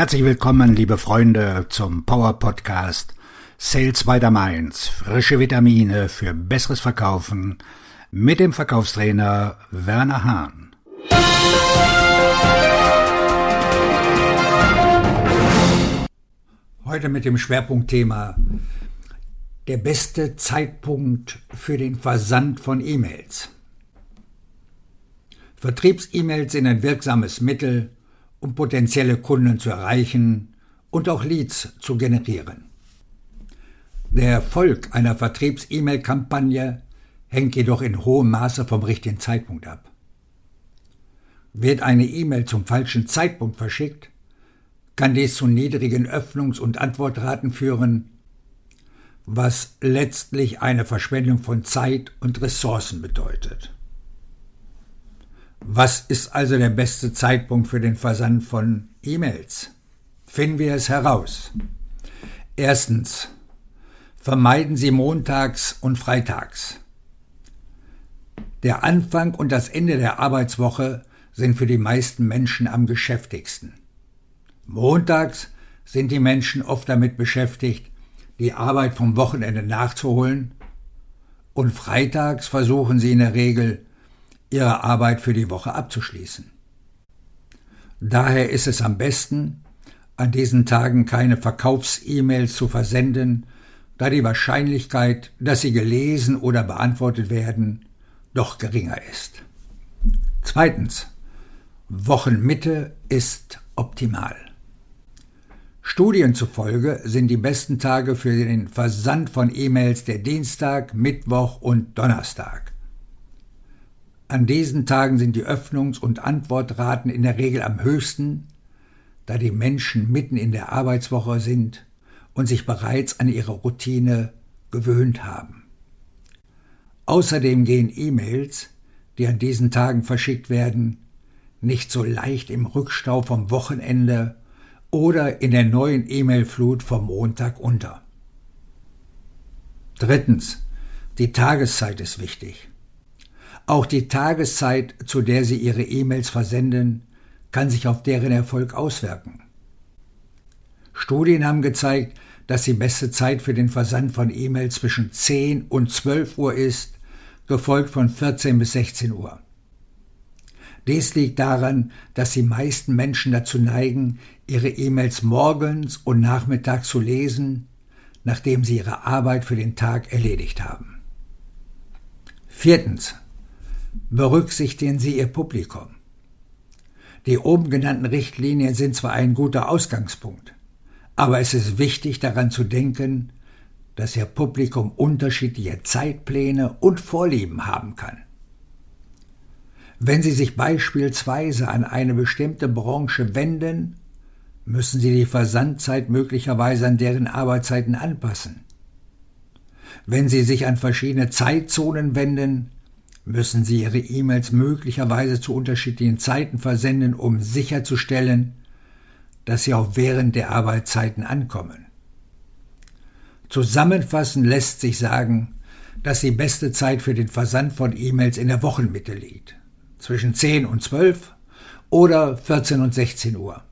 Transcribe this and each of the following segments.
Herzlich willkommen, liebe Freunde, zum Power Podcast Sales by the Mainz. Frische Vitamine für besseres Verkaufen mit dem Verkaufstrainer Werner Hahn. Heute mit dem Schwerpunktthema der beste Zeitpunkt für den Versand von E-Mails. Vertriebs-E-Mails sind ein wirksames Mittel, um potenzielle Kunden zu erreichen und auch Leads zu generieren. Der Erfolg einer Vertriebs-E-Mail-Kampagne hängt jedoch in hohem Maße vom richtigen Zeitpunkt ab. Wird eine E-Mail zum falschen Zeitpunkt verschickt, kann dies zu niedrigen Öffnungs- und Antwortraten führen, was letztlich eine Verschwendung von Zeit und Ressourcen bedeutet. Was ist also der beste Zeitpunkt für den Versand von E-Mails? Finden wir es heraus. Erstens. Vermeiden Sie montags und freitags. Der Anfang und das Ende der Arbeitswoche sind für die meisten Menschen am geschäftigsten. Montags sind die Menschen oft damit beschäftigt, die Arbeit vom Wochenende nachzuholen, und freitags versuchen sie in der Regel, ihre Arbeit für die Woche abzuschließen. Daher ist es am besten, an diesen Tagen keine Verkaufs-E-Mails zu versenden, da die Wahrscheinlichkeit, dass sie gelesen oder beantwortet werden, doch geringer ist. Zweitens. Wochenmitte ist optimal. Studien zufolge sind die besten Tage für den Versand von E-Mails der Dienstag, Mittwoch und Donnerstag. An diesen Tagen sind die Öffnungs- und Antwortraten in der Regel am höchsten, da die Menschen mitten in der Arbeitswoche sind und sich bereits an ihre Routine gewöhnt haben. Außerdem gehen E-Mails, die an diesen Tagen verschickt werden, nicht so leicht im Rückstau vom Wochenende oder in der neuen E-Mail-Flut vom Montag unter. Drittens. Die Tageszeit ist wichtig. Auch die Tageszeit, zu der Sie Ihre E-Mails versenden, kann sich auf deren Erfolg auswirken. Studien haben gezeigt, dass die beste Zeit für den Versand von E-Mails zwischen 10 und 12 Uhr ist, gefolgt von 14 bis 16 Uhr. Dies liegt daran, dass die meisten Menschen dazu neigen, ihre E-Mails morgens und nachmittags zu lesen, nachdem sie ihre Arbeit für den Tag erledigt haben. Viertens berücksichtigen Sie Ihr Publikum. Die oben genannten Richtlinien sind zwar ein guter Ausgangspunkt, aber es ist wichtig daran zu denken, dass Ihr Publikum unterschiedliche Zeitpläne und Vorlieben haben kann. Wenn Sie sich beispielsweise an eine bestimmte Branche wenden, müssen Sie die Versandzeit möglicherweise an deren Arbeitszeiten anpassen. Wenn Sie sich an verschiedene Zeitzonen wenden, müssen Sie Ihre E-Mails möglicherweise zu unterschiedlichen Zeiten versenden, um sicherzustellen, dass sie auch während der Arbeitszeiten ankommen. Zusammenfassend lässt sich sagen, dass die beste Zeit für den Versand von E-Mails in der Wochenmitte liegt, zwischen 10 und 12 oder 14 und 16 Uhr.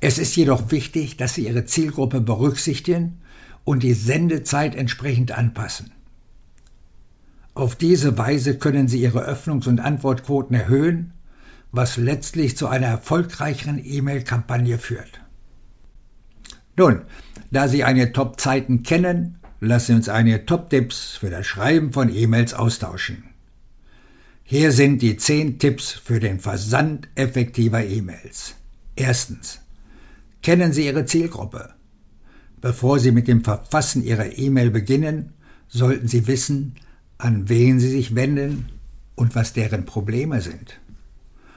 Es ist jedoch wichtig, dass Sie Ihre Zielgruppe berücksichtigen und die Sendezeit entsprechend anpassen. Auf diese Weise können Sie Ihre Öffnungs- und Antwortquoten erhöhen, was letztlich zu einer erfolgreicheren E-Mail-Kampagne führt. Nun, da Sie einige Top-Zeiten kennen, lassen Sie uns einige Top-Tipps für das Schreiben von E-Mails austauschen. Hier sind die 10 Tipps für den Versand effektiver E-Mails. Erstens. Kennen Sie Ihre Zielgruppe. Bevor Sie mit dem Verfassen Ihrer E-Mail beginnen, sollten Sie wissen, an wen sie sich wenden und was deren Probleme sind.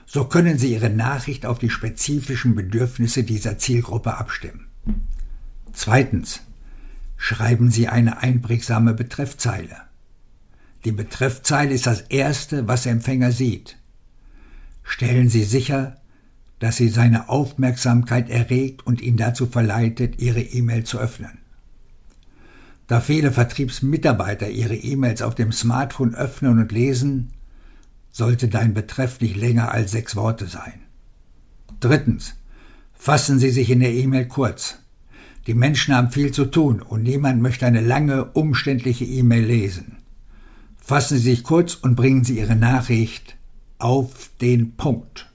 So können sie ihre Nachricht auf die spezifischen Bedürfnisse dieser Zielgruppe abstimmen. Zweitens. Schreiben Sie eine einprägsame Betreffzeile. Die Betreffzeile ist das Erste, was der Empfänger sieht. Stellen Sie sicher, dass sie seine Aufmerksamkeit erregt und ihn dazu verleitet, Ihre E-Mail zu öffnen. Da viele Vertriebsmitarbeiter ihre E-Mails auf dem Smartphone öffnen und lesen, sollte dein Betreff nicht länger als sechs Worte sein. Drittens. Fassen Sie sich in der E-Mail kurz. Die Menschen haben viel zu tun und niemand möchte eine lange, umständliche E-Mail lesen. Fassen Sie sich kurz und bringen Sie Ihre Nachricht auf den Punkt.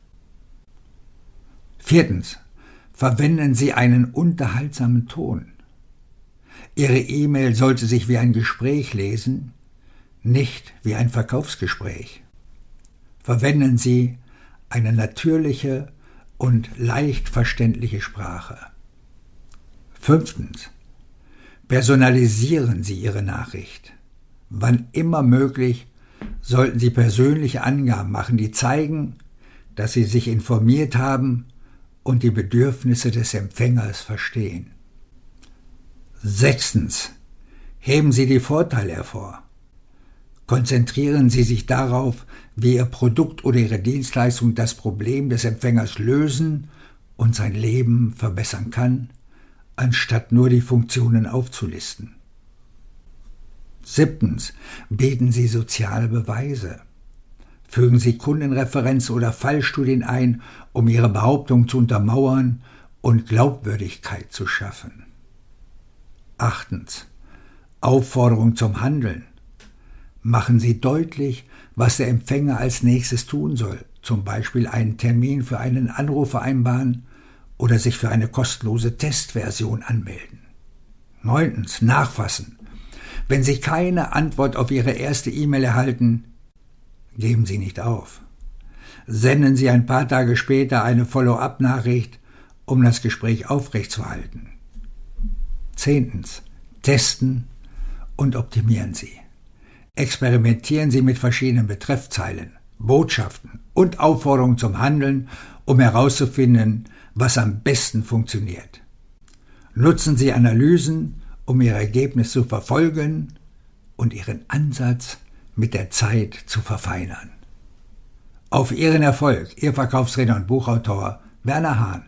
Viertens. Verwenden Sie einen unterhaltsamen Ton. Ihre E-Mail sollte sich wie ein Gespräch lesen, nicht wie ein Verkaufsgespräch. Verwenden Sie eine natürliche und leicht verständliche Sprache. Fünftens. Personalisieren Sie Ihre Nachricht. Wann immer möglich sollten Sie persönliche Angaben machen, die zeigen, dass Sie sich informiert haben und die Bedürfnisse des Empfängers verstehen. Sechstens. Heben Sie die Vorteile hervor. Konzentrieren Sie sich darauf, wie Ihr Produkt oder Ihre Dienstleistung das Problem des Empfängers lösen und sein Leben verbessern kann, anstatt nur die Funktionen aufzulisten. Siebtens. Bieten Sie soziale Beweise. Fügen Sie Kundenreferenzen oder Fallstudien ein, um Ihre Behauptung zu untermauern und Glaubwürdigkeit zu schaffen. Achtens. Aufforderung zum Handeln. Machen Sie deutlich, was der Empfänger als nächstes tun soll, zum Beispiel einen Termin für einen Anruf vereinbaren oder sich für eine kostenlose Testversion anmelden. Neuntens. Nachfassen. Wenn Sie keine Antwort auf Ihre erste E-Mail erhalten, Geben Sie nicht auf. Senden Sie ein paar Tage später eine Follow-up-Nachricht, um das Gespräch aufrechtzuerhalten. Zehntens. Testen und optimieren Sie. Experimentieren Sie mit verschiedenen Betreffzeilen, Botschaften und Aufforderungen zum Handeln, um herauszufinden, was am besten funktioniert. Nutzen Sie Analysen, um Ihr Ergebnis zu verfolgen und Ihren Ansatz mit der Zeit zu verfeinern. Auf Ihren Erfolg, Ihr Verkaufsredner und Buchautor Werner Hahn.